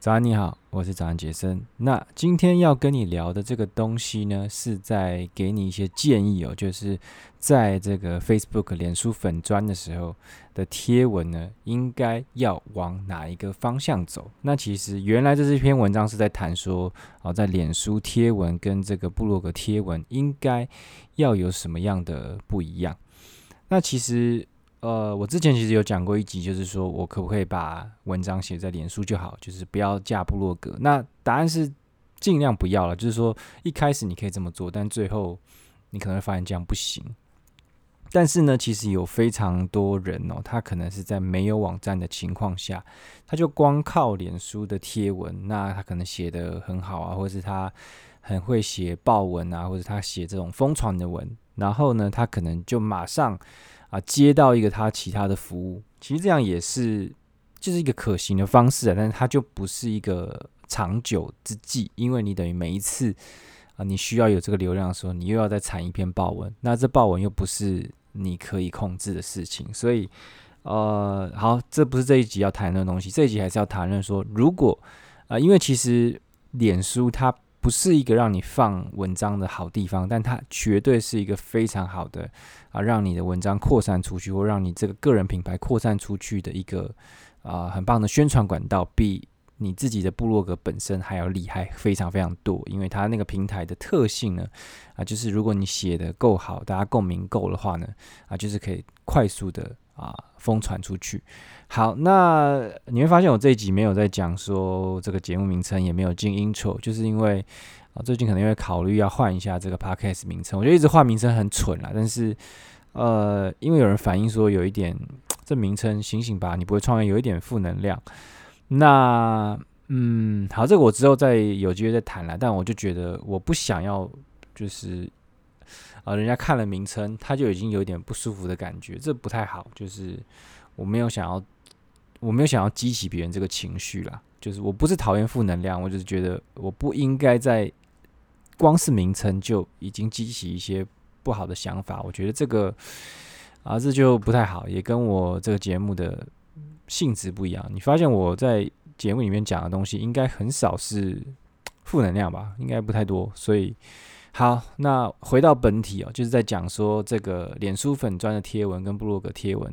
早安，你好，我是早安杰森。那今天要跟你聊的这个东西呢，是在给你一些建议哦，就是在这个 Facebook 脸书粉砖的时候的贴文呢，应该要往哪一个方向走？那其实原来这是一篇文章是在谈说，哦，在脸书贴文跟这个部落格贴文应该要有什么样的不一样？那其实。呃，我之前其实有讲过一集，就是说我可不可以把文章写在脸书就好，就是不要架部落格。那答案是尽量不要了，就是说一开始你可以这么做，但最后你可能会发现这样不行。但是呢，其实有非常多人哦，他可能是在没有网站的情况下，他就光靠脸书的贴文，那他可能写得很好啊，或是他很会写爆文啊，或者他写这种疯传的文，然后呢，他可能就马上。啊，接到一个他其他的服务，其实这样也是就是一个可行的方式啊，但是它就不是一个长久之计，因为你等于每一次啊，你需要有这个流量的时候，你又要再产一篇爆文，那这爆文又不是你可以控制的事情，所以呃，好，这不是这一集要谈论的东西，这一集还是要谈论说，如果啊，因为其实脸书它。不是一个让你放文章的好地方，但它绝对是一个非常好的啊，让你的文章扩散出去，或让你这个个人品牌扩散出去的一个啊很棒的宣传管道，比你自己的部落格本身还要厉害，非常非常多。因为它那个平台的特性呢，啊，就是如果你写的够好，大家共鸣够的话呢，啊，就是可以快速的。啊，疯传出去。好，那你会发现我这一集没有在讲说这个节目名称，也没有进 intro，就是因为啊，最近可能会考虑要换一下这个 podcast 名称。我觉得一直换名称很蠢啦，但是呃，因为有人反映说有一点这名称醒醒吧，你不会创业，有一点负能量。那嗯，好，这个我之后再有机会再谈了。但我就觉得我不想要，就是。啊，人家看了名称，他就已经有点不舒服的感觉，这不太好。就是我没有想要，我没有想要激起别人这个情绪啦。就是我不是讨厌负能量，我就是觉得我不应该在光是名称就已经激起一些不好的想法。我觉得这个啊，这就不太好，也跟我这个节目的性质不一样。你发现我在节目里面讲的东西，应该很少是负能量吧？应该不太多，所以。好，那回到本体哦，就是在讲说这个脸书粉砖的贴文跟部落格贴文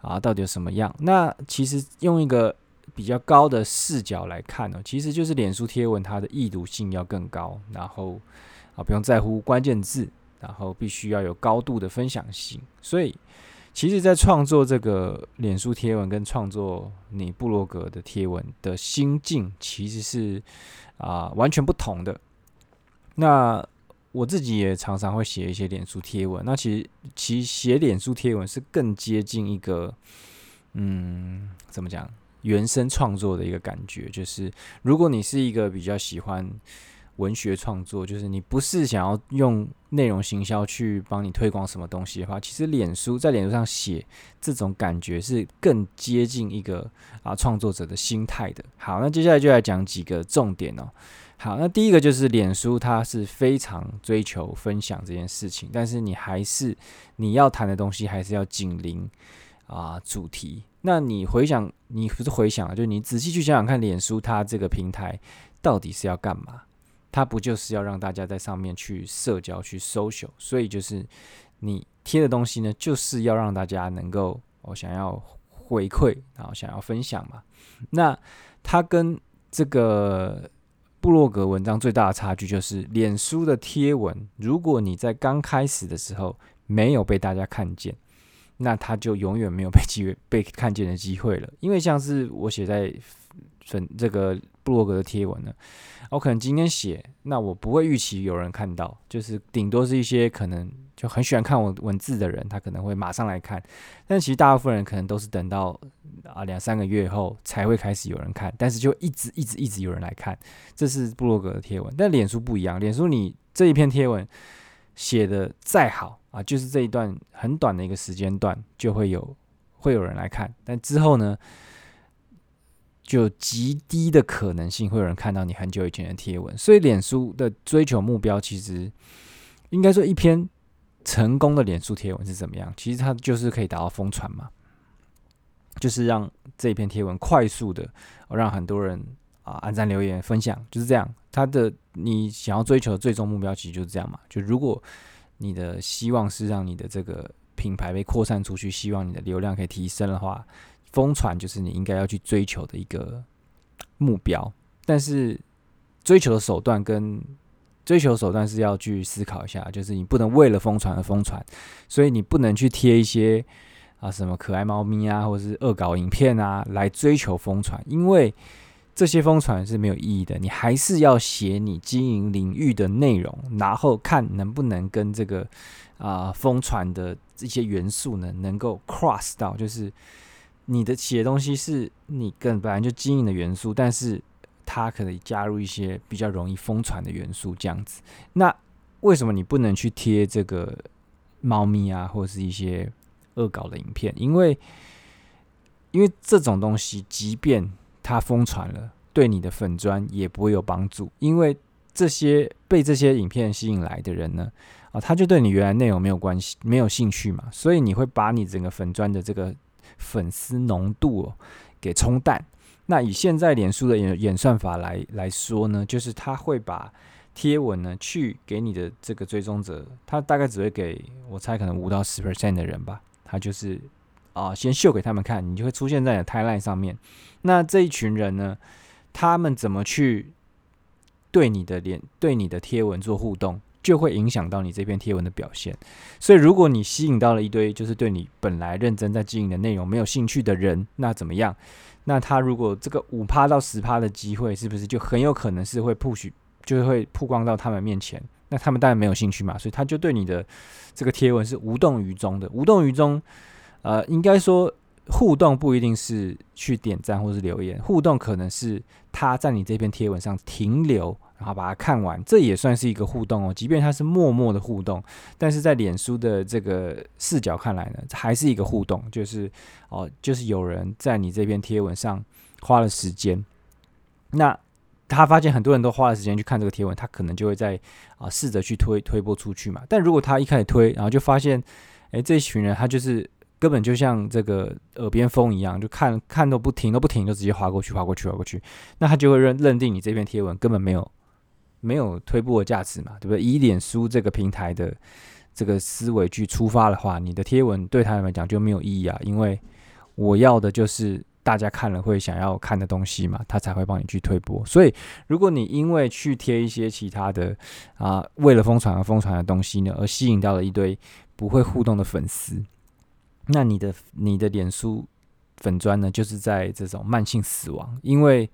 啊，到底有什么样？那其实用一个比较高的视角来看呢，其实就是脸书贴文它的易读性要更高，然后啊不用在乎关键字，然后必须要有高度的分享性。所以，其实，在创作这个脸书贴文跟创作你部落格的贴文的心境，其实是啊完全不同的。那我自己也常常会写一些脸书贴文，那其实其实写脸书贴文是更接近一个，嗯，怎么讲，原生创作的一个感觉。就是如果你是一个比较喜欢文学创作，就是你不是想要用内容行销去帮你推广什么东西的话，其实脸书在脸书上写这种感觉是更接近一个啊创作者的心态的。好，那接下来就来讲几个重点哦。好，那第一个就是脸书，它是非常追求分享这件事情，但是你还是你要谈的东西还是要紧邻啊主题。那你回想，你不是回想啊，就你仔细去想想看，脸书它这个平台到底是要干嘛？它不就是要让大家在上面去社交、去 social？所以就是你贴的东西呢，就是要让大家能够我想要回馈，然后想要分享嘛。那它跟这个。布洛格文章最大的差距就是，脸书的贴文，如果你在刚开始的时候没有被大家看见，那它就永远没有被机会被看见的机会了。因为像是我写在粉这个布洛格的贴文呢，我可能今天写，那我不会预期有人看到，就是顶多是一些可能。就很喜欢看我文字的人，他可能会马上来看，但其实大部分人可能都是等到啊两三个月后才会开始有人看，但是就一直一直一直有人来看，这是部落格的贴文。但脸书不一样，脸书你这一篇贴文写的再好啊，就是这一段很短的一个时间段就会有会有人来看，但之后呢，就极低的可能性会有人看到你很久以前的贴文。所以脸书的追求目标其实应该说一篇。成功的脸书贴文是怎么样？其实它就是可以达到疯传嘛，就是让这篇贴文快速的让很多人啊，按赞、留言、分享，就是这样。他的你想要追求的最终目标，其实就是这样嘛。就如果你的希望是让你的这个品牌被扩散出去，希望你的流量可以提升的话，疯传就是你应该要去追求的一个目标。但是追求的手段跟追求手段是要去思考一下，就是你不能为了疯传而疯传，所以你不能去贴一些啊什么可爱猫咪啊，或者是恶搞影片啊来追求疯传，因为这些疯传是没有意义的。你还是要写你经营领域的内容，然后看能不能跟这个啊疯传的这些元素呢能够 cross 到，就是你的写的东西是你跟本来就经营的元素，但是。它可以加入一些比较容易疯传的元素，这样子。那为什么你不能去贴这个猫咪啊，或者是一些恶搞的影片？因为，因为这种东西，即便它疯传了，对你的粉砖也不会有帮助。因为这些被这些影片吸引来的人呢，啊，他就对你原来内容没有关系，没有兴趣嘛，所以你会把你整个粉砖的这个粉丝浓度哦，给冲淡。那以现在脸书的演演算法来来说呢，就是他会把贴文呢去给你的这个追踪者，他大概只会给我猜可能五到十 percent 的人吧，他就是啊、先秀给他们看，你就会出现在你的 timeline 上面。那这一群人呢，他们怎么去对你的脸、对你的贴文做互动，就会影响到你这篇贴文的表现。所以如果你吸引到了一堆就是对你本来认真在经营的内容没有兴趣的人，那怎么样？那他如果这个五趴到十趴的机会，是不是就很有可能是会 push，就会曝光到他们面前？那他们当然没有兴趣嘛，所以他就对你的这个贴文是无动于衷的。无动于衷，呃，应该说互动不一定是去点赞或是留言，互动可能是他在你这篇贴文上停留。然后把它看完，这也算是一个互动哦。即便它是默默的互动，但是在脸书的这个视角看来呢，还是一个互动，就是哦，就是有人在你这篇贴文上花了时间。那他发现很多人都花了时间去看这个贴文，他可能就会在啊试着去推推播出去嘛。但如果他一开始推，然后就发现，哎，这一群人他就是。根本就像这个耳边风一样，就看看都不停都不停，就直接划过去，划过去，划过去。那他就会认认定你这篇贴文根本没有没有推播的价值嘛，对不对？以脸书这个平台的这个思维去出发的话，你的贴文对他们来讲就没有意义啊。因为我要的就是大家看了会想要看的东西嘛，他才会帮你去推播。所以，如果你因为去贴一些其他的啊，为了疯传而疯传的东西呢，而吸引到了一堆不会互动的粉丝。那你的你的脸书粉砖呢，就是在这种慢性死亡，因为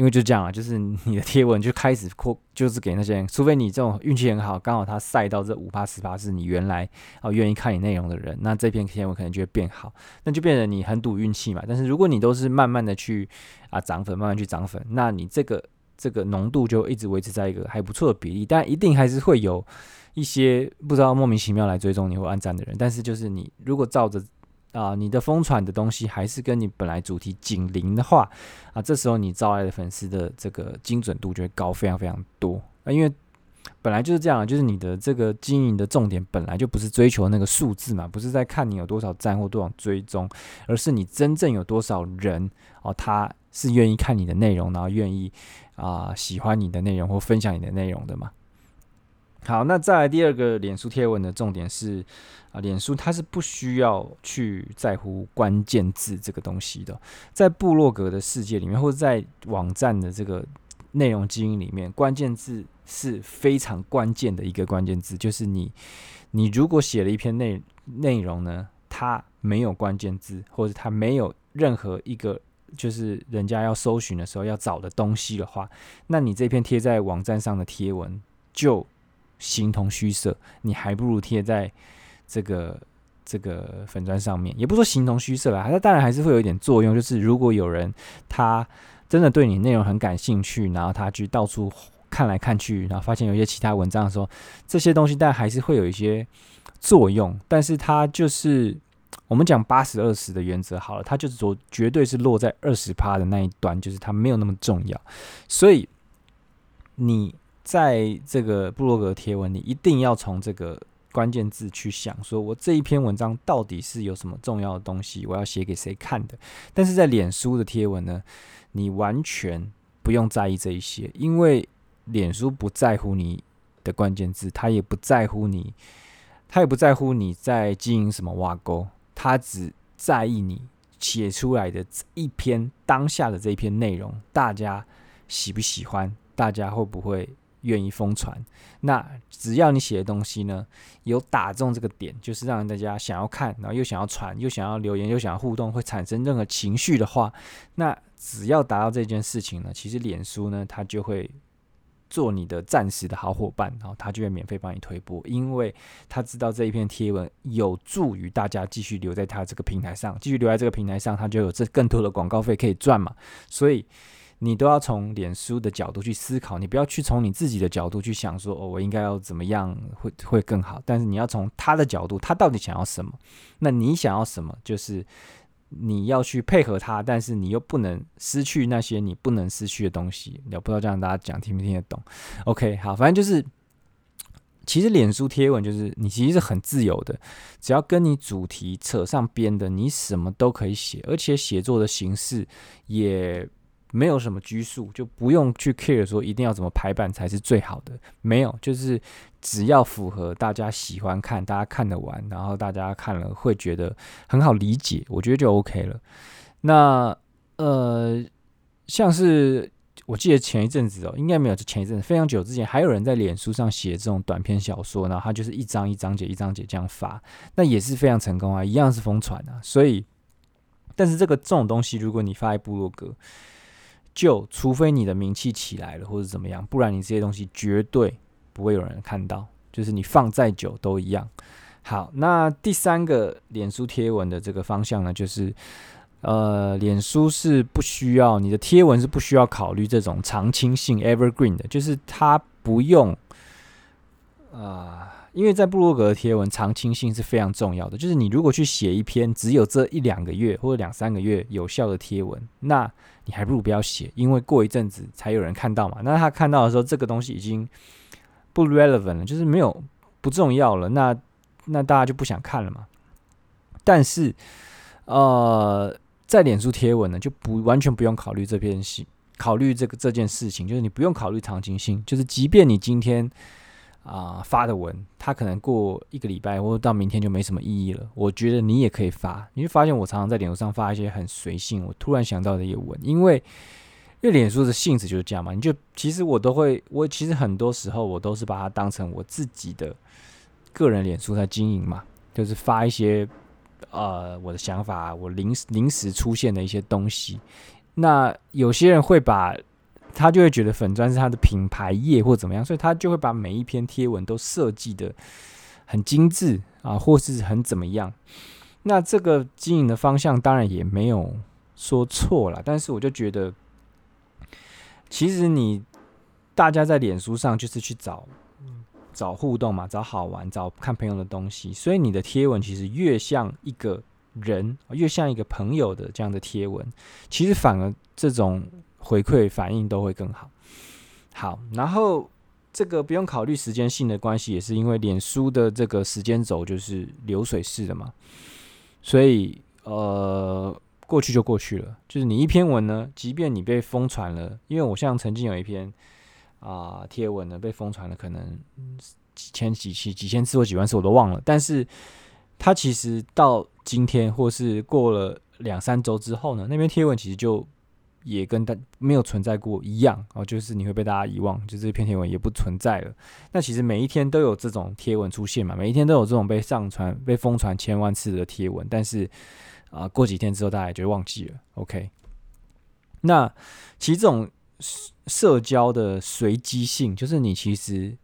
因为就这样啊，就是你的贴文就开始扩，就是给那些，除非你这种运气很好，刚好他晒到这五趴十趴是你原来啊愿意看你内容的人，那这篇贴文可能就会变好，那就变得你很赌运气嘛。但是如果你都是慢慢的去啊涨粉，慢慢去涨粉，那你这个这个浓度就一直维持在一个还不错的比例，但一定还是会有。一些不知道莫名其妙来追踪你或按赞的人，但是就是你如果照着啊、你的疯传的东西还是跟你本来主题紧邻的话啊，这时候你招来的粉丝的这个精准度就会高非常非常多啊，因为本来就是这样，就是你的这个经营的重点本来就不是追求那个数字嘛，不是在看你有多少赞或多少追踪，而是你真正有多少人哦，他是愿意看你的内容，然后愿意啊、喜欢你的内容或分享你的内容的嘛。好，那再来第二个脸书贴文的重点是啊，脸书它是不需要去在乎关键字这个东西的，在部落格的世界里面，或者在网站的这个内容经营里面，关键字是非常关键的一个关键字，就是你你如果写了一篇内内容呢，它没有关键字，或者它没有任何一个就是人家要搜寻的时候要找的东西的话，那你这篇贴在网站上的贴文就形同虚设，你还不如贴在这个这个粉砖上面，也不说形同虚设啦，它当然还是会有一点作用。就是如果有人他真的对你内容很感兴趣，然后他去到处看来看去，然后发现有一些其他文章的时候，这些东西但还是会有一些作用。但是它就是我们讲八十二十的原则好了，它就是说绝对是落在二十趴的那一端，就是它没有那么重要。所以你。在这个部落格贴文，你一定要从这个关键字去想，说我这一篇文章到底是有什么重要的东西，我要写给谁看的。但是在脸书的贴文呢，你完全不不用在意这一些，因为脸书不在乎你的关键字，他也不在乎你，他也不在乎你在经营什么挖沟，他只在意你写出来的一篇当下的这一篇内容，大家喜不喜欢，大家会不会愿意疯传？那只要你写的东西呢，有打中这个点，就是让大家想要看，然后又想要传，又想要留言，又想要互动，会产生任何情绪的话，那只要达到这件事情呢，其实脸书呢，它就会做你的暂时的好伙伴，然后它就会免费帮你推播，因为他知道这一篇贴文有助于大家继续留在他这个平台上，继续留在这个平台上，他就有这更多的广告费可以赚嘛，所以。你都要从脸书的角度去思考，你不要去从你自己的角度去想说，哦，我应该要怎么样会会更好。但是你要从他的角度，他到底想要什么？那你想要什么？就是你要去配合他，但是你又不能失去那些你不能失去的东西。我不知道这样大家讲听不听得懂？OK，好，反正就是，其实脸书贴文就是你其实是很自由的，只要跟你主题扯上边的，你什么都可以写，而且写作的形式也。没有什么拘束，就不用去 care 说一定要怎么排版才是最好的。没有，就是只要符合大家喜欢看，大家看得完，然后大家看了会觉得很好理解，我觉得就 OK 了。那呃，像是我记得前一阵子哦，应该没有，就前一阵子非常久之前，还有人在脸书上写这种短篇小说，然后他就是一章一章节一章节这样发，那也是非常成功啊，一样是疯传啊。所以，但是这个这种东西，如果你发在部落格，就除非你的名气起来了，或者怎么样，不然你这些东西绝对不会有人看到。就是你放再久都一样。好，那第三个脸书贴文的这个方向呢，就是呃，脸书是不需要你的贴文是不需要考虑这种常青性 （evergreen） 的，就是它不用啊。因为在布洛格的贴文长青性是非常重要的，就是你如果去写一篇只有这一两个月或者两三个月有效的贴文，那你还不如不要写，因为过一阵子才有人看到嘛。那他看到的时候，这个东西已经不 relevant 了，就是没有不重要了，那那大家就不想看了嘛。但是，呃，在脸书贴文呢，就不完全不用考虑这篇信，考虑这个这件事情，就是你不用考虑长青性，就是即便你今天。啊、发的文，他可能过一个礼拜或者到明天就没什么意义了。我觉得你也可以发，你会发现我常常在脸书上发一些很随性，我突然想到的一个文，因为因为脸书的性质就是这样嘛。你就其实我都会，我其实很多时候我都是把它当成我自己的个人脸书在经营嘛，就是发一些呃我的想法，我临时临时出现的一些东西。那有些人会把。他就会觉得粉砖是他的品牌页或怎么样，所以他就会把每一篇贴文都设计得很精致啊，或是很怎么样。那这个经营的方向当然也没有说错了，但是我就觉得，其实你大家在脸书上就是去找找互动嘛，找好玩，找看朋友的东西，所以你的贴文其实越像一个人，越像一个朋友的这样的贴文，其实反而这种。回馈反应都会更好。好，然后这个不用考虑时间性的关系，也是因为脸书的这个时间轴就是流水式的嘛，所以呃，过去就过去了。就是你一篇文呢，即便你被疯传了，因为我像曾经有一篇啊贴文呢被疯传了，可能几千几期几千次或几万次我都忘了，但是它其实到今天或是过了两三周之后呢，那篇贴文其实就。也跟大没有存在过一样哦，就是你会被大家遗忘，就这篇贴文也不存在了。那其实每一天都有这种贴文出现嘛，每一天都有这种被上传、被疯传千万次的贴文，但是啊、过几天之后大家也就忘记了。OK，那其实这种社交的随机性，就是你其实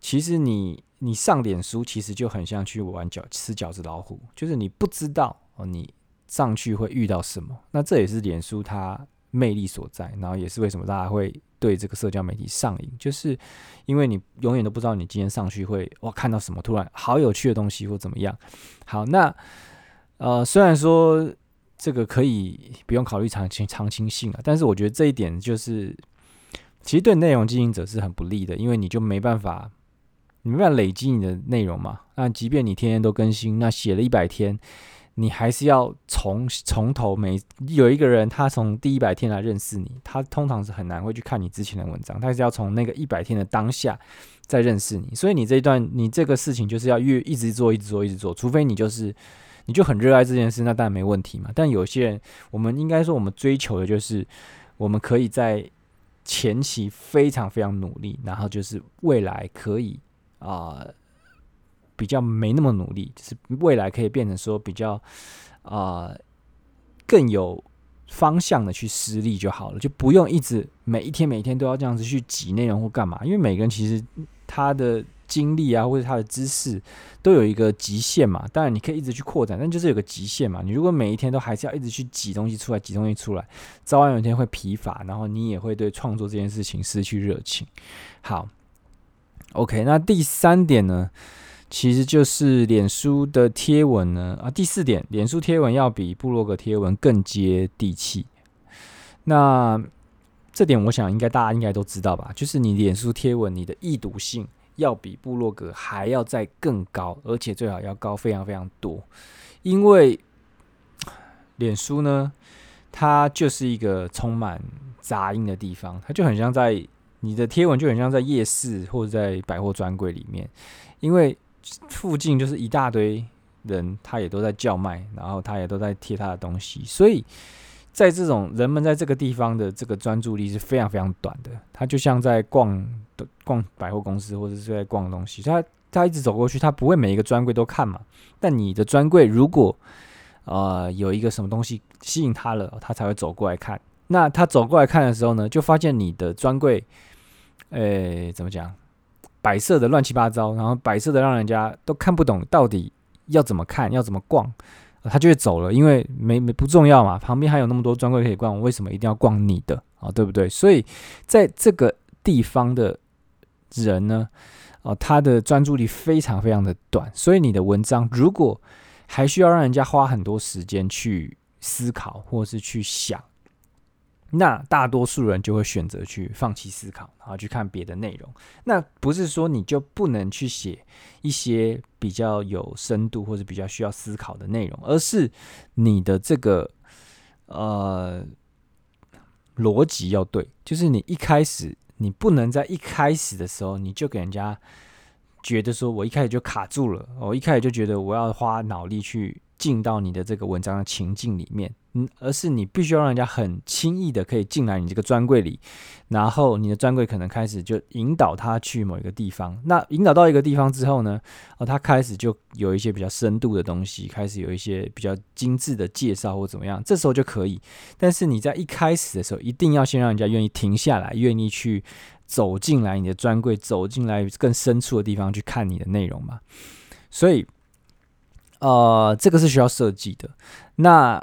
其实你你上脸书其实就很像去玩饺吃饺子老虎，就是你不知道哦，你上去会遇到什么。那这也是脸书它。魅力所在，然后也是为什么大家会对这个社交媒体上瘾，就是因为你永远都不知道你今天上去会哇看到什么，突然好有趣的东西或怎么样。好，那呃虽然说这个可以不用考虑长期长青性啊，但是我觉得这一点就是其实对内容经营者是很不利的，因为你就没办法你没办法累积你的内容嘛。那即便你天天都更新，那写了一百天。你还是要从从头每有一个人，他从第一百天来认识你，他通常是很难会去看你之前的文章，他是要从那个一百天的当下再认识你。所以你这一段，你这个事情就是要越一直做，一直做，一直做，除非你就是你就很热爱这件事，那当然没问题嘛。但有些人，我们应该说，我们追求的就是我们可以在前期非常非常努力，然后就是未来可以啊。比较没那么努力，就是未来可以变成说比较啊、更有方向的去施力就好了，就不用一直每一天每一天都要这样子去挤内容或干嘛。因为每个人其实他的精力啊或者他的知识都有一个极限嘛。当然你可以一直去扩展，但就是有个极限嘛。你如果每一天都还是要一直去挤东西出来，挤东西出来，早晚有一天会疲乏，然后你也会对创作这件事情失去热情。好，OK，那第三点呢？其实就是脸书的贴文呢啊，第四点，脸书贴文要比部落格贴文更接地气。那这点我想应该大家应该都知道吧？就是你脸书贴文，你的易读性要比部落格还要再更高，而且最好要高非常非常多。因为脸书呢，它就是一个充满杂音的地方，它就很像在你的贴文就很像在夜市或者在百货专柜里面，因为。附近就是一大堆人，他也都在叫卖，然后他也都在贴他的东西，所以在这种人们在这个地方的这个专注力是非常非常短的。他就像在逛逛百货公司，或者是在逛东西，他他一直走过去，他不会每一个专柜都看嘛。但你的专柜如果呃有一个什么东西吸引他了，他才会走过来看。那他走过来看的时候呢，就发现你的专柜，诶，怎么讲？摆设的乱七八糟，然后摆设的让人家都看不懂到底要怎么看，要怎么逛，他就会走了，因为没没不重要嘛，旁边还有那么多专柜可以逛，我为什么一定要逛你的啊？对不对？所以在这个地方的人呢，啊，他的专注力非常非常的短，所以你的文章如果还需要让人家花很多时间去思考，或是去想。那大多数人就会选择去放弃思考，然后去看别的内容。那不是说你就不能去写一些比较有深度或者比较需要思考的内容，而是你的这个呃逻辑要对，就是你一开始你不能在一开始的时候你就给人家觉得说我一开始就卡住了，我一开始就觉得我要花脑力去。进到你的这个文章的情境里面，嗯，而是你必须要让人家很轻易的可以进来你这个专柜里，然后你的专柜可能开始就引导他去某一个地方。那引导到一个地方之后呢，哦，他开始就有一些比较深度的东西，开始有一些比较精致的介绍或怎么样，这时候就可以。但是你在一开始的时候，一定要先让人家愿意停下来，愿意去走进来你的专柜，走进来更深处的地方去看你的内容嘛。所以。呃，这个是需要设计的，那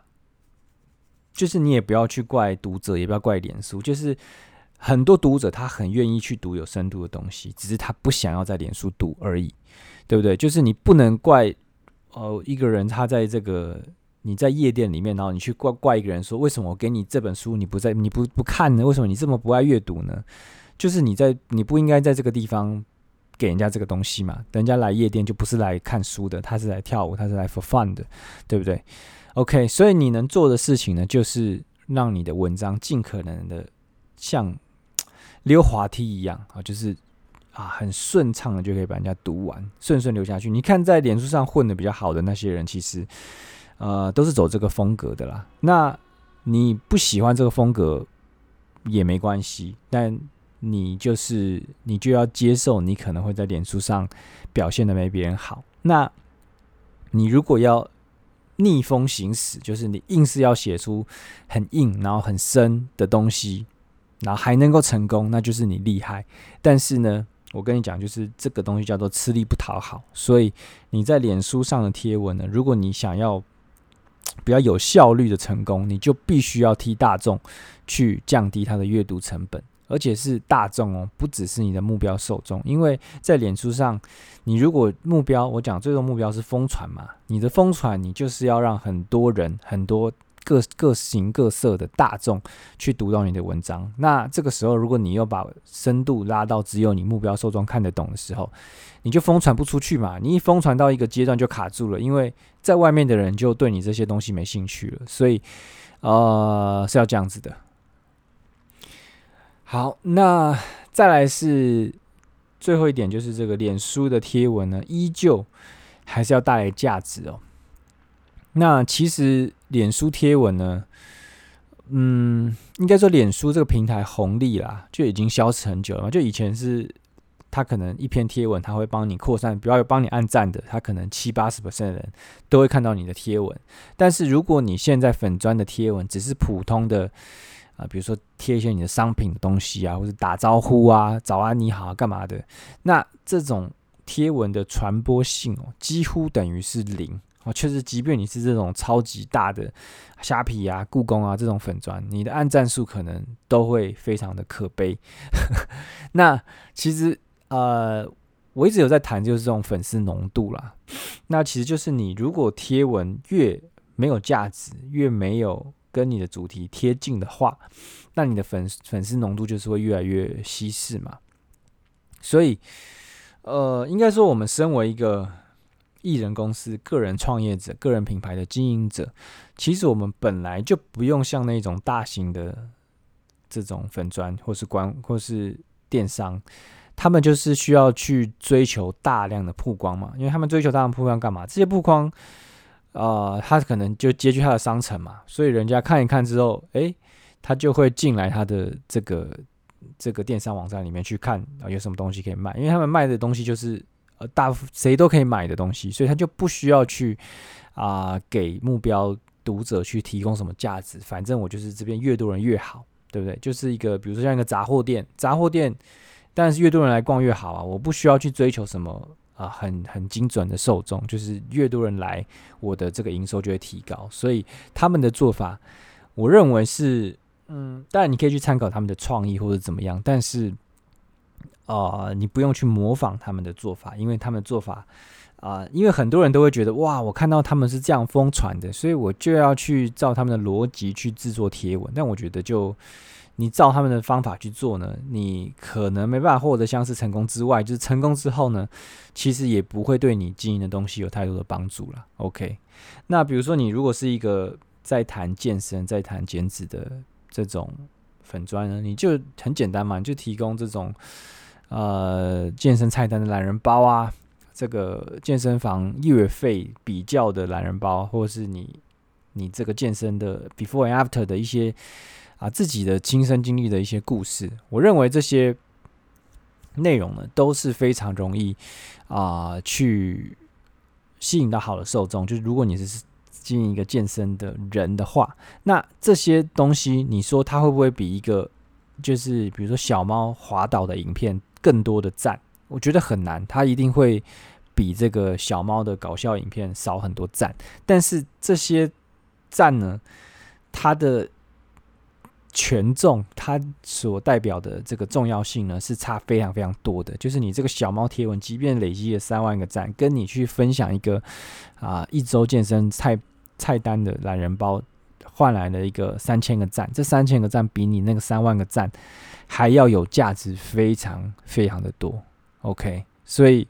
就是你也不要去怪读者，也不要怪脸书，就是很多读者他很愿意去读有深度的东西，只是他不想要在脸书读而已，对不对？就是你不能怪呃一个人他在这个你在夜店里面，然后你去怪怪一个人说，为什么我给你这本书你不在你不不看呢？为什么你这么不爱阅读呢？就是你在你不应该在这个地方。给人家这个东西嘛，人家来夜店就不是来看书的，他是来跳舞，他是来 for fun 的，对不对？OK，所以你能做的事情呢，就是让你的文章尽可能的像溜滑梯一样啊，就是啊很顺畅的就可以把人家读完，顺顺流下去。你看在脸书上混的比较好的那些人，其实呃都是走这个风格的啦。那你不喜欢这个风格也没关系，但。你就是你就要接受，你可能会在脸书上表现的没别人好。那你如果要逆风行驶，就是你硬是要写出很硬然后很深的东西，然后还能够成功，那就是你厉害。但是呢，我跟你讲，就是这个东西叫做吃力不讨好。所以你在脸书上的贴文呢，如果你想要比较有效率的成功，你就必须要替大众去降低它的阅读成本。而且是大众哦，不只是你的目标受众，因为在脸书上，你如果目标，我讲最终目标是疯传嘛，你的疯传，你就是要让很多人、很多各各形各色的大众去读到你的文章。那这个时候，如果你又把深度拉到只有你目标受众看得懂的时候，你就疯传不出去嘛。你一疯传到一个阶段就卡住了，因为在外面的人就对你这些东西没兴趣了。所以，呃，是要这样子的。好，那再来是最后一点，就是这个脸书的贴文呢，依旧还是要带来价值哦。那其实脸书贴文呢，嗯，应该说脸书这个平台红利啦，就已经消失很久了。就以前是它可能一篇贴文，它会帮你扩散，比如有帮你按赞的，它可能七八十 percent 的人都会看到你的贴文。但是如果你现在粉砖的贴文只是普通的。啊，比如说贴一些你的商品的东西啊，或者打招呼啊，早安你好啊，干嘛的？那这种贴文的传播性哦，几乎等于是零哦。确实，即便你是这种超级大的虾皮啊、故宫啊这种粉专，你的按赞数可能都会非常的可悲。那其实呃，我一直有在谈，就是这种粉丝浓度啦。那其实就是你如果贴文越没有价值，越没有。跟你的主题贴近的话，那你的粉粉丝浓度就是会越来越稀释嘛。所以，呃，应该说，我们身为一个艺人公司、个人创业者、个人品牌的经营者，其实我们本来就不用像那种大型的这种粉砖或是官或是电商，他们就是需要去追求大量的曝光嘛，因为他们追求大量曝光干嘛？这些曝光。啊、他可能就接去他的商城嘛，所以人家看一看之后，诶，他就会进来他的这个这个电商网站里面去看啊，有什么东西可以卖，因为他们卖的东西就是呃大谁都可以买的东西，所以他就不需要去啊、给目标读者去提供什么价值，反正我就是这边越多人越好，对不对？就是一个比如说像一个杂货店，杂货店当然是越多人来逛越好啊，我不需要去追求什么。啊，很很精准的受众，就是越多人来，我的这个营收就会提高。所以他们的做法，我认为是，嗯，当然你可以去参考他们的创意或者怎么样，但是，啊、你不用去模仿他们的做法，因为他们的做法，啊、因为很多人都会觉得，哇，我看到他们是这样疯传的，所以我就要去照他们的逻辑去制作贴文。但我觉得就。你照他们的方法去做呢，你可能没办法获得像是成功之外，就是成功之后呢，其实也不会对你经营的东西有太多的帮助了。OK，那比如说你如果是一个在谈健身、在谈减脂的这种粉专呢，你就很简单嘛，你就提供这种呃健身菜单的懒人包啊，这个健身房月费比较的懒人包，或者是你你这个健身的 before and after 的一些。啊，自己的亲身经历的一些故事，我认为这些内容呢都是非常容易啊、去吸引到好的受众。就是如果你是经营一个健身的人的话，那这些东西你说它会不会比一个就是比如说小猫滑倒的影片更多的赞？我觉得很难，它一定会比这个小猫的搞笑影片少很多赞。但是这些赞呢，它的权重它所代表的这个重要性呢，是差非常非常多的。就是你这个小猫贴文，即便累积了三万个赞，跟你去分享一个啊、一周健身菜菜单的懒人包，换来了一个三千个赞，这三千个赞比你那个三万个赞还要有价值，非常非常的多。OK，所以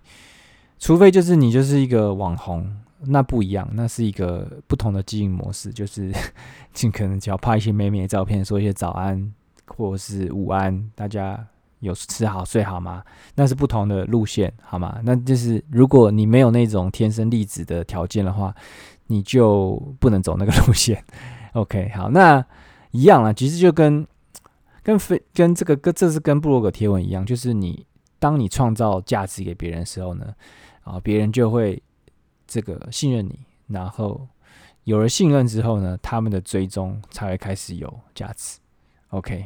除非就是你就是一个网红。那不一样，那是一个不同的经营模式，就是 尽可能只要拍一些美美的照片，说一些早安或者是午安，大家有吃好睡好吗？那是不同的路线，好吗？那就是如果你没有那种天生丽质的条件的话，你就不能走那个路线。OK，好，那一样啦，其实就跟跟非跟这个跟这是跟布洛格贴文一样，就是你当你创造价值给别人的时候呢，啊，别人就会。这个信任你，然后有了信任之后呢，他们的追踪才会开始有价值。OK，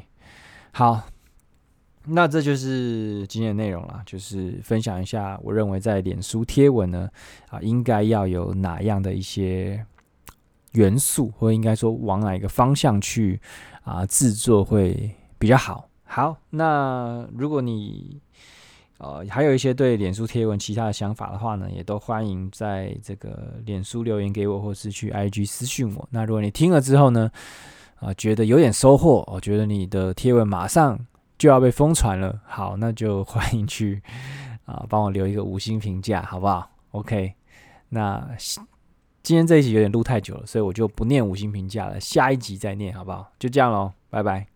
好，那这就是今天的内容了，就是分享一下我认为在脸书贴文呢啊，应该要有哪样的一些元素，或应该说往哪一个方向去啊制作会比较好。好，那如果你呃，还有一些对脸书贴文其他的想法的话呢，也都欢迎在这个脸书留言给我，或是去 IG 私讯我。那如果你听了之后呢，啊、觉得有点收获，我觉得你的贴文马上就要被疯传了，好，那就欢迎去啊、帮我留一个五星评价，好不好？OK，那今天这一集有点录太久了，所以我就不念五星评价了，下一集再念，好不好？就这样喽，拜拜。